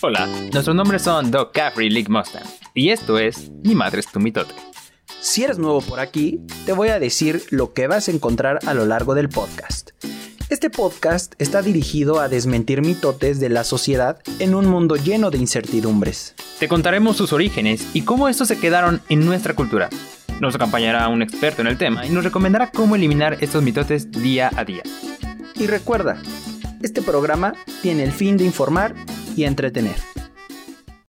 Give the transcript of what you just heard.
Hola, nuestros nombres son Doc Caffrey y Lick Mustang, y esto es Mi Madre es tu mitote. Si eres nuevo por aquí, te voy a decir lo que vas a encontrar a lo largo del podcast. Este podcast está dirigido a desmentir mitotes de la sociedad en un mundo lleno de incertidumbres. Te contaremos sus orígenes y cómo estos se quedaron en nuestra cultura. Nos acompañará un experto en el tema y nos recomendará cómo eliminar estos mitotes día a día. Y recuerda, este programa tiene el fin de informar y entretener.